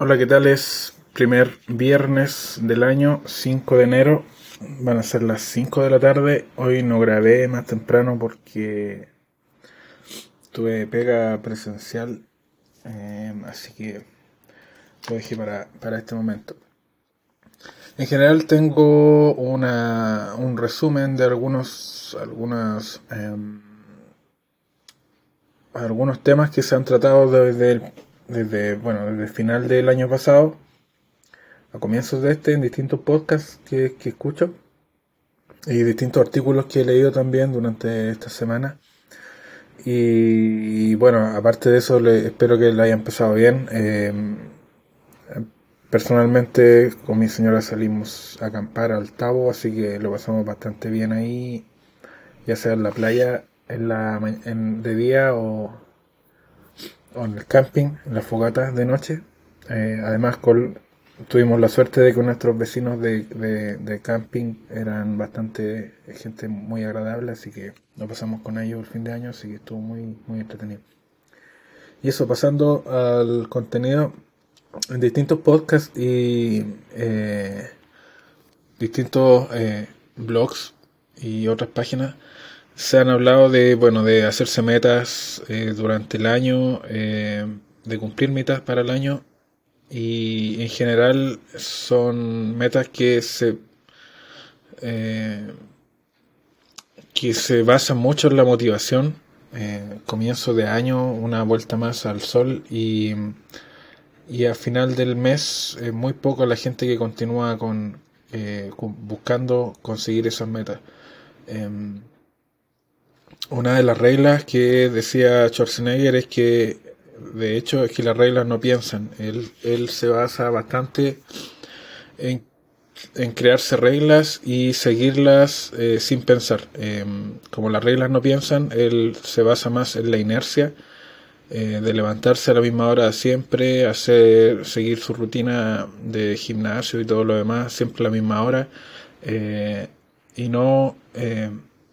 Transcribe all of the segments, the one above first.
Hola, ¿qué tal? Es primer viernes del año, 5 de enero. Van a ser las 5 de la tarde. Hoy no grabé más temprano porque tuve pega presencial. Eh, así que lo dejé para, para este momento. En general tengo una, un resumen de algunos, algunas, em, algunos temas que se han tratado desde el desde, bueno, desde el final del año pasado, a comienzos de este, en distintos podcasts que, escucho y distintos artículos que he leído también durante esta semana. Y, bueno, aparte de eso, le, espero que le haya empezado bien. Eh, personalmente, con mi señora salimos a acampar al Tabo, así que lo pasamos bastante bien ahí, ya sea en la playa en la, en, de día o, en el camping, en la fogata de noche. Eh, además, tuvimos la suerte de que nuestros vecinos de, camping eran bastante gente muy agradable, así que lo pasamos con ellos el fin de año, así que estuvo muy, muy entretenido. Y eso, pasando al contenido en distintos podcasts y eh, distintos eh, blogs y otras páginas se han hablado de, bueno, de hacerse metas eh, durante el año, eh, de cumplir metas para el año y en general son metas que se eh, que se basan mucho en la motivación. comienzo de año, una vuelta más al sol y, y a final del mes muy poco la gente que continúa con, buscando conseguir esas metas. Em, una de las reglas que decía Schwarzenegger es que, de hecho, es que las reglas no piensan. Él, él se basa bastante en, en crearse reglas y seguirlas eh, sin pensar. Em, como las reglas no piensan, él se basa más en la inercia eh, de levantarse a la misma hora siempre, hacer, seguir su rutina de gimnasio y todo lo demás siempre a la misma hora eh, y no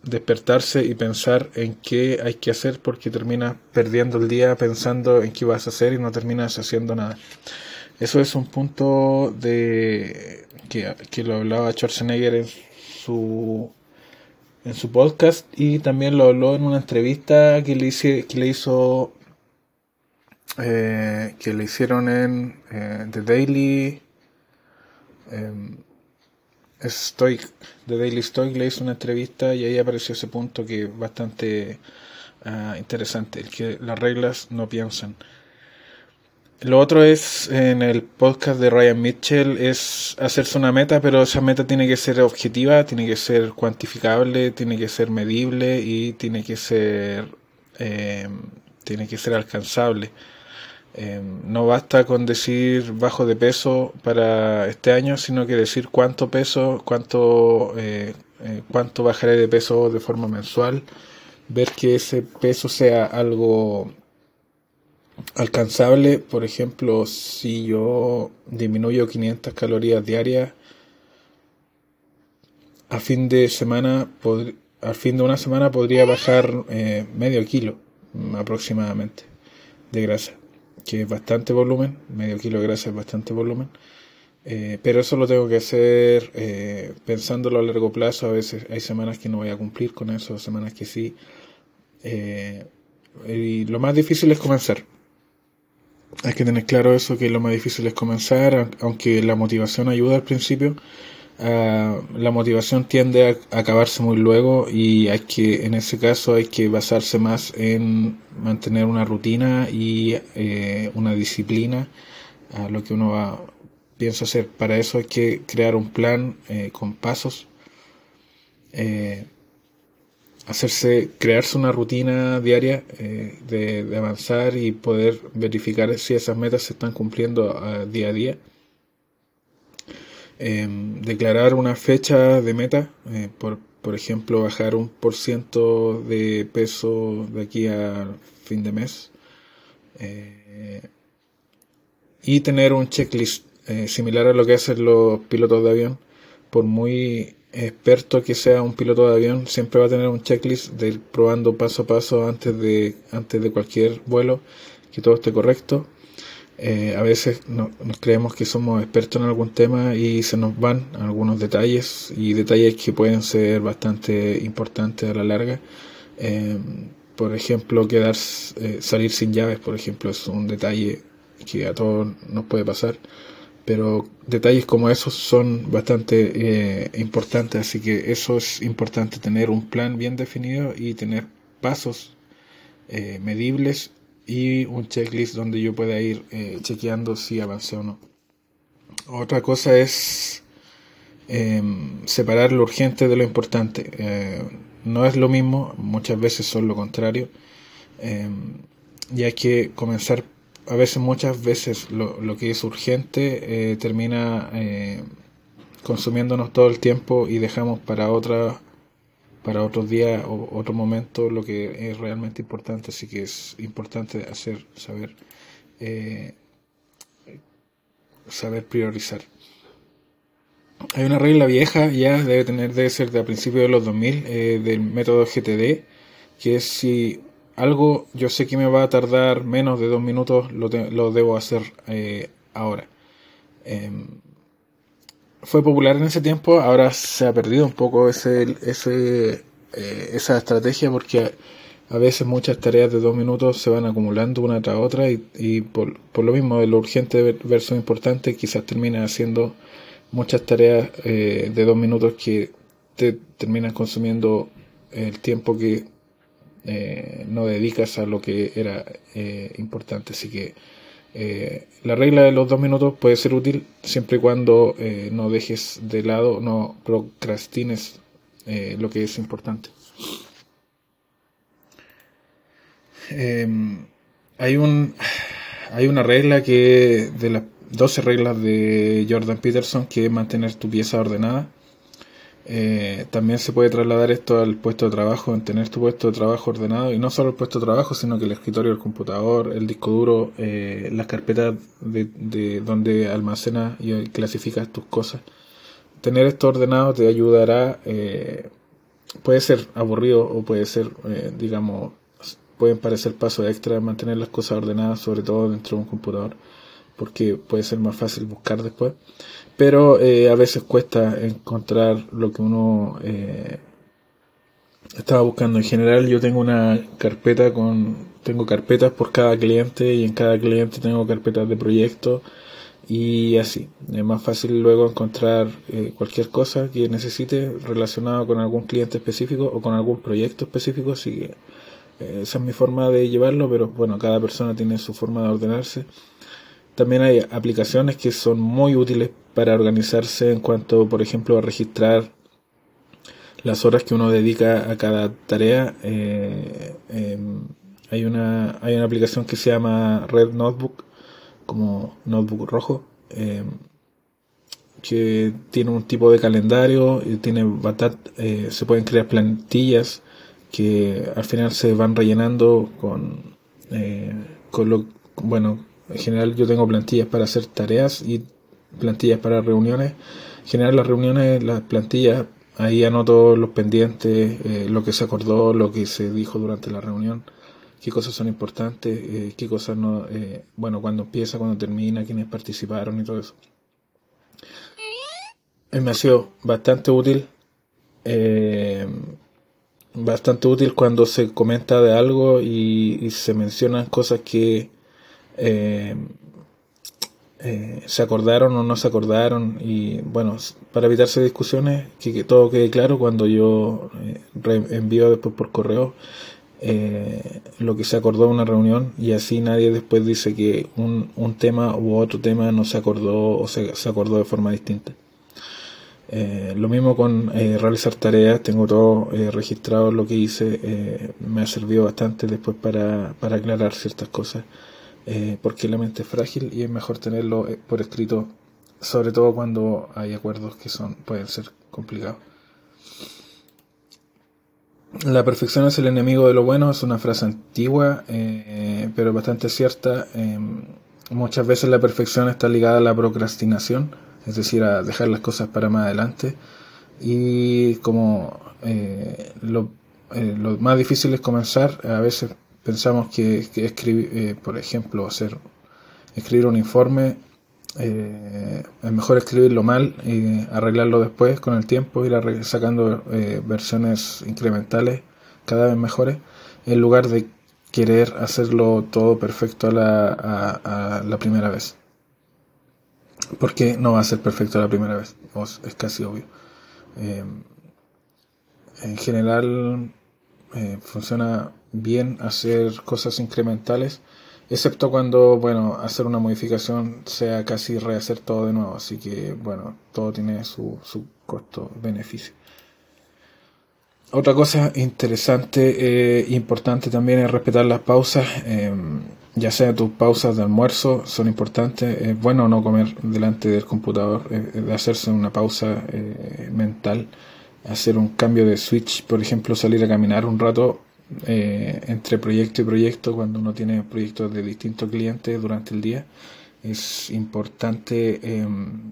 despertarse y pensar en qué hay que hacer porque terminas perdiendo el día pensando en qué vas a hacer y no terminas haciendo nada. Eso es un punto de que, lo hablaba Schwarzenegger en su en su podcast y también lo habló en una entrevista que le, hice, que le hizo eh, que le hicieron en eh, The Daily em, Stoic, de Daily Stoic, le hizo una entrevista y ahí apareció ese punto que es bastante ah, interesante, el que las reglas no piensan. Lo otro es en el podcast de Ryan Mitchell es hacerse una meta, pero esa meta tiene que ser objetiva, tiene que ser cuantificable, tiene que ser medible y tiene que ser eh, tiene que ser alcanzable. Eh, no basta con decir bajo de peso para este año, sino que decir cuánto peso, cuánto, eh, eh, cuánto bajaré de peso de forma mensual, ver que ese peso sea algo alcanzable. Por ejemplo, si yo disminuyo 500 calorías diarias, a fin de semana, al fin de una semana podría bajar medio kilo aproximadamente de grasa que es bastante volumen, medio kilo de grasa es bastante volumen, eh, pero eso lo tengo que hacer eh, pensándolo a largo plazo, a veces hay semanas que no voy a cumplir con eso, semanas que sí, eh, y lo más difícil es comenzar. Hay que tener claro eso, que lo más difícil es comenzar, aunque la motivación ayuda al principio, Ah, la motivación tiende a acabarse muy luego y hay que, en ese caso, hay que basarse más en mantener una rutina y eh, una disciplina a lo que uno va, piensa hacer. Para eso hay que crear un plan eh, con pasos, eh, hacerse, crearse una rutina diaria de, de, avanzar y poder verificar si esas metas se están cumpliendo día a día Em, declarar una fecha de meta, eh, por, por ejemplo, bajar un por ciento de peso de aquí a fin de mes. Eh, y tener un checklist eh, similar a lo que hacen los pilotos de avión. Por muy experto que sea un piloto de avión, siempre va a tener un checklist de ir probando paso a paso antes de, antes de cualquier vuelo, que todo esté correcto a veces nos creemos que somos expertos en algún tema y se nos van algunos detalles y detalles que pueden ser bastante importantes a la larga. por ejemplo, quedar, salir sin llaves, por ejemplo, es un detalle que a todos nos puede pasar pero detalles como esos son bastante eh, importantes, así que eso es importante, tener un plan bien definido y tener pasos eh, medibles y un checklist donde yo pueda ir eh, chequeando si avancé o no. Otra cosa es em, separar lo urgente de lo importante. no es lo mismo, muchas veces son lo contrario. Em, y hay que comenzar a veces, muchas veces, lo, que es urgente eh, termina eh, consumiéndonos todo el tiempo y dejamos para otra para otros días o otro momento lo que es realmente importante así que es importante hacer saber eh, saber priorizar hay una regla vieja ya debe tener debe ser de a principios de los 2000 del método GTD que es si algo yo sé que me va a tardar menos de dos minutos, lo, lo debo hacer eh, ahora. Fue popular en ese tiempo, ahora se ha perdido un poco ese, eh, esa estrategia porque a veces muchas tareas de dos minutos se van acumulando una tras otra y, por, por, lo mismo de lo urgente versus importante quizás termina haciendo muchas tareas eh, de dos minutos que te terminan consumiendo el tiempo que eh, no dedicas a lo que era eh, importante. Así que eh, la regla de los dos minutos puede ser útil siempre y cuando no dejes de lado, no procrastines lo que es importante. Em, hay un hay una regla que de las 12 reglas de Jordan Peterson que es mantener tu pieza ordenada eh, también se puede trasladar esto al puesto de trabajo, en tener tu puesto de trabajo ordenado, y no solo el puesto de trabajo, sino que el escritorio, el computador, el disco duro, eh, las carpetas de, donde almacenas y clasificas tus cosas. Tener esto ordenado te ayudará, eh, puede ser aburrido o puede ser, digamos, pueden parecer pasos extra mantener las cosas ordenadas, sobre todo dentro de un computador, porque puede ser más fácil buscar después pero eh, a veces cuesta encontrar lo que uno eh, estaba buscando. En general yo tengo una carpeta con, tengo carpetas por cada cliente y en cada cliente tengo carpetas de proyectos y así. Es más fácil luego encontrar eh, cualquier cosa que necesite relacionado con algún cliente específico o con algún proyecto específico, así que esa es mi forma de llevarlo, pero bueno, cada persona tiene su forma de ordenarse. También hay aplicaciones que son muy útiles para organizarse en cuanto, por ejemplo, a registrar las horas que uno dedica a cada tarea. Eh, em, hay, una, hay una aplicación que se llama Red Notebook, como notebook rojo, em, que tiene un tipo de calendario, y tiene eh, se pueden crear plantillas que al final se van rellenando con, eh, con lo, bueno, en general yo tengo plantillas para hacer tareas y plantillas para reuniones. Generar las reuniones, las plantillas, ahí anoto los pendientes, eh, lo que se acordó, lo que se dijo durante la reunión, qué cosas son importantes, eh, qué cosas no, eh, bueno, cuando empieza, cuando termina, quiénes participaron y todo eso. me ha sido bastante útil, bastante útil cuando se comenta de algo y se mencionan cosas que eh, se acordaron o no se acordaron y bueno, para evitarse discusiones, que, todo quede claro cuando yo eh, envío después por correo eh, lo que se acordó en una reunión y así nadie después dice que un, un tema u otro tema no se acordó o se, se acordó de forma distinta. lo mismo con realizar tareas, tengo todo registrado lo que hice, me ha servido bastante después para, para aclarar ciertas cosas. Eh, porque la mente es frágil y es mejor tenerlo eh, por escrito, sobre todo cuando hay acuerdos que son pueden ser complicados. La perfección es el enemigo de lo bueno es una frase antigua, eh, pero bastante cierta. Em, muchas veces la perfección está ligada a la procrastinación, es decir, a dejar las cosas para más adelante. Y como lo, lo más difícil es comenzar, a veces pensamos que, escribir, eh, por ejemplo, hacer escribir un informe, eh, es mejor escribirlo mal y arreglarlo después con el tiempo, ir sacando eh, versiones incrementales cada vez mejores, en lugar de querer hacerlo todo perfecto a la, a, la primera vez. Porque no va a ser perfecto la primera vez, es casi obvio. Eh, en general funciona bien hacer cosas incrementales excepto cuando, bueno, hacer una modificación sea casi rehacer todo de nuevo, así que, bueno, todo tiene su, su costo-beneficio. Otra cosa interesante e importante también es respetar las pausas, em, ya sea tus pausas de almuerzo son importantes, es bueno no comer delante del computador, de hacerse una pausa eh, mental, hacer un cambio de switch, por ejemplo, salir a caminar un rato eh, entre proyecto y proyecto, cuando uno tiene proyectos de distintos clientes durante el día, es importante em,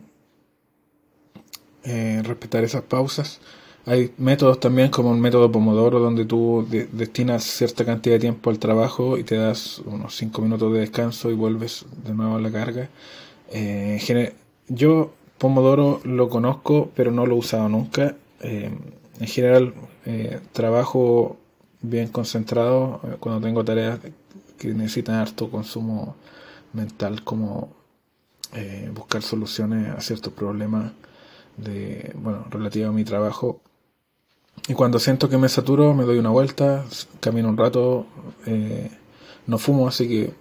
eh, respetar esas pausas. Hay métodos también como el método Pomodoro, donde tú destinas cierta cantidad de tiempo al trabajo y te das unos 5 minutos de descanso y vuelves de nuevo a la carga. Eh, yo Pomodoro lo conozco, pero no lo he usado nunca. en general, trabajo bien concentrado eh, cuando tengo tareas que necesitan harto consumo mental como eh, buscar soluciones a ciertos problemas de bueno relativo a mi trabajo. Y cuando siento que me saturo me doy una vuelta camino un rato eh, no fumo así que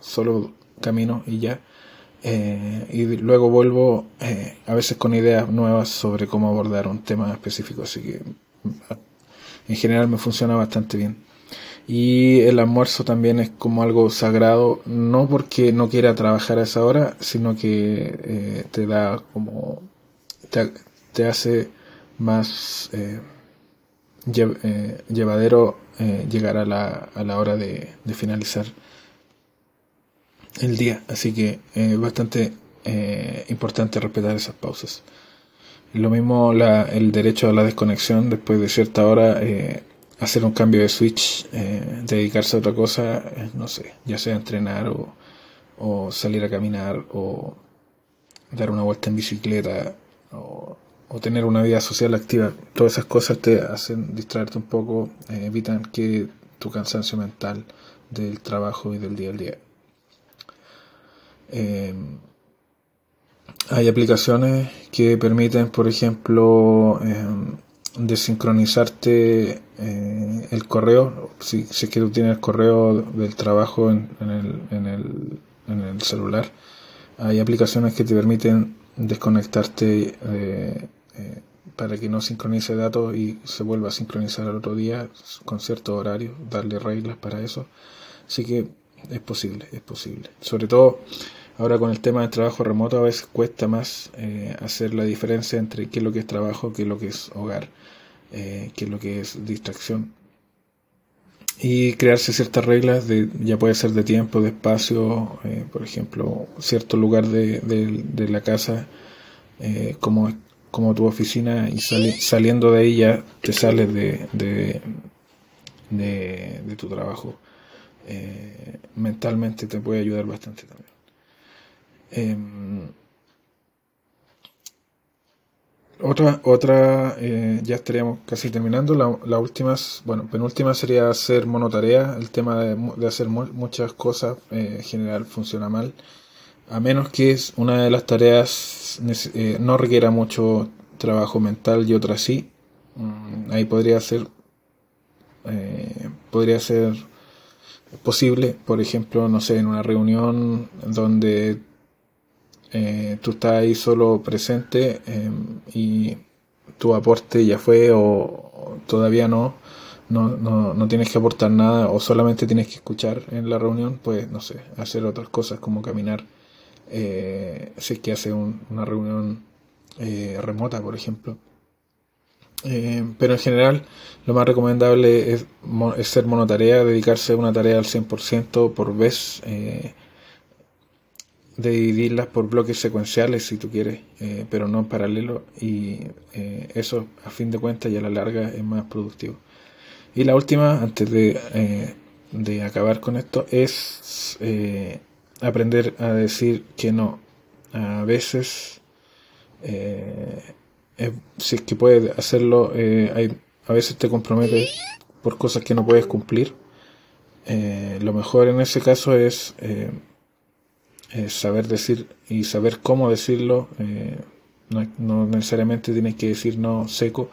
solo camino y ya. Y luego vuelvo a veces con ideas nuevas sobre cómo abordar un tema específico así que en general me funciona bastante bien. Y el almuerzo también es como algo sagrado, no porque no quiera trabajar a esa hora, sino que eh, te da como, te, hace más eh, eh, llevadero llegar a la, a la hora de, de, finalizar el día. Así que es bastante importante respetar esas pausas. Lo mismo la, el derecho a la desconexión después de cierta hora, eh, hacer un cambio de switch, eh, dedicarse a otra cosa, eh, no sé, ya sea entrenar o, salir a caminar o dar una vuelta en bicicleta o, o, tener una vida social activa. Todas esas cosas te hacen distraerte un poco, evitan que tu cansancio mental del trabajo y del día a día. Hay aplicaciones que permiten, por ejemplo, em, desincronizarte eh, el correo. Si, si, es que tú tienes el correo del trabajo en, el, en, el, en el, celular, hay aplicaciones que te permiten desconectarte eh, eh, para que no sincronice datos y se vuelva a sincronizar al otro día con cierto horario, darle reglas para eso. Así que es posible, es posible. Sobre todo Ahora con el tema del trabajo remoto a veces cuesta más eh, hacer la diferencia entre qué es lo que es trabajo, qué es lo que es hogar, eh, qué es lo que es distracción. Y crearse ciertas reglas, de, ya puede ser de tiempo, de espacio, eh, por ejemplo, cierto lugar de, de, la casa como, como tu oficina y saliendo de ahí ya te sales de, de, tu trabajo. mentalmente te puede ayudar bastante también. Em, otra, otra eh, ya estaríamos casi terminando. La, la, última, bueno, penúltima sería hacer monotarea. El tema de, hacer muchas cosas eh, en general funciona mal. A menos que es una de las tareas eh, no requiera mucho trabajo mental y otra sí. Mm, ahí podría ser, podría ser posible, por ejemplo, no sé, en una reunión donde eh, tú estás ahí solo presente em, y tu aporte ya fue o, todavía no, no, no, no, tienes que aportar nada o solamente tienes que escuchar en la reunión, pues no sé, hacer otras cosas como caminar, eh, si es que hace una reunión eh, remota, por ejemplo. Em, pero en general lo más recomendable es, es, ser monotarea, dedicarse a una tarea al 100% por vez. Eh, de dividirlas por bloques secuenciales si tú quieres, eh, pero no en paralelo y eh, eso a fin de cuentas y a la larga es más productivo. Y la última, antes de, eh, de acabar con esto, es aprender a decir que no. A veces, si es que puedes hacerlo, hay, a veces te comprometes por cosas que no puedes cumplir. Lo mejor en ese caso es saber decir y saber cómo decirlo. No, no, necesariamente tienes que decir no seco,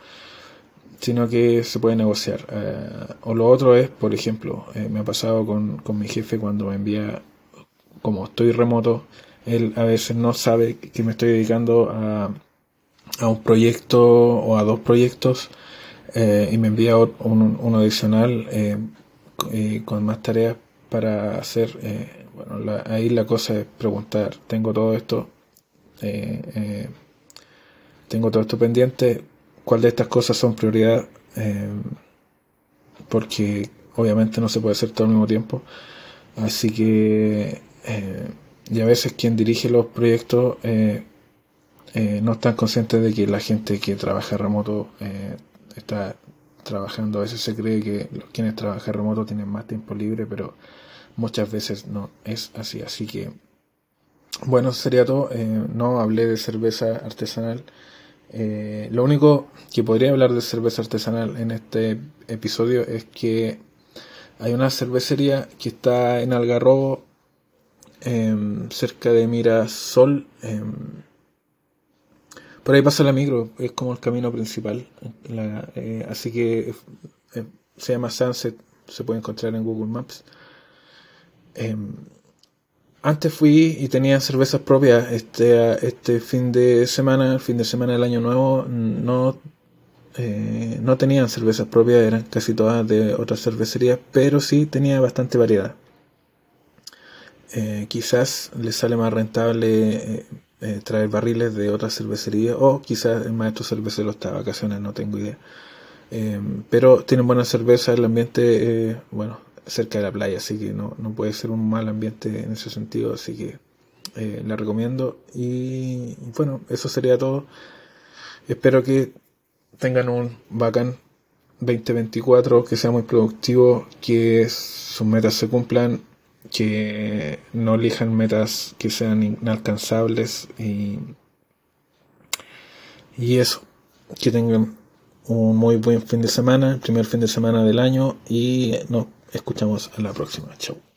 sino que se puede negociar. o lo otro es, por ejemplo, me ha pasado con, con mi jefe cuando me envía como estoy remoto, él a veces no sabe que me estoy dedicando a, a un proyecto o a dos proyectos eh, y me envía uno adicional eh, eh, con más tareas para hacer. bueno, ahí la cosa es preguntar, tengo todo esto, tengo todo esto pendiente, ¿cuál de estas cosas son prioridad? porque obviamente no se puede hacer todo al mismo tiempo. Así que eh, y a veces quien dirige los proyectos eh, eh, no están conscientes de que la gente que trabaja remoto está trabajando. A veces se cree que los quienes trabajan remoto tienen más tiempo libre, pero muchas veces no es así. Así que, bueno, sería todo. no hablé de cerveza artesanal. lo único que podría hablar de cerveza artesanal en este episodio es que hay una cervecería que está en Algarrobo Em, cerca de Mirasol. Por ahí pasa la micro, es como el camino principal. Eh, así que eh, se llama Sunset, se puede encontrar en Google Maps. Em, antes fui y tenía cervezas propias. Este, este fin de semana, el fin de semana del año nuevo, no, eh, no tenían cervezas propias, eran casi todas de otras cervecerías, pero sí tenía bastante variedad. Quizás les sale más rentable eh, eh, traer barriles de otra cervecería o quizás el maestro cervecero está de vacaciones, no tengo idea. pero tienen buena cerveza, el ambiente, bueno, cerca de la playa, así que no, no puede ser un mal ambiente en ese sentido, así que la recomiendo. Y bueno, eso sería todo. Espero que tengan un bacán 2024, que sea muy productivo, que sus metas se cumplan que no elijan metas que sean inalcanzables y, y eso, que tengan un muy buen fin de semana, el primer fin de semana del año y nos escuchamos a la próxima. Chao.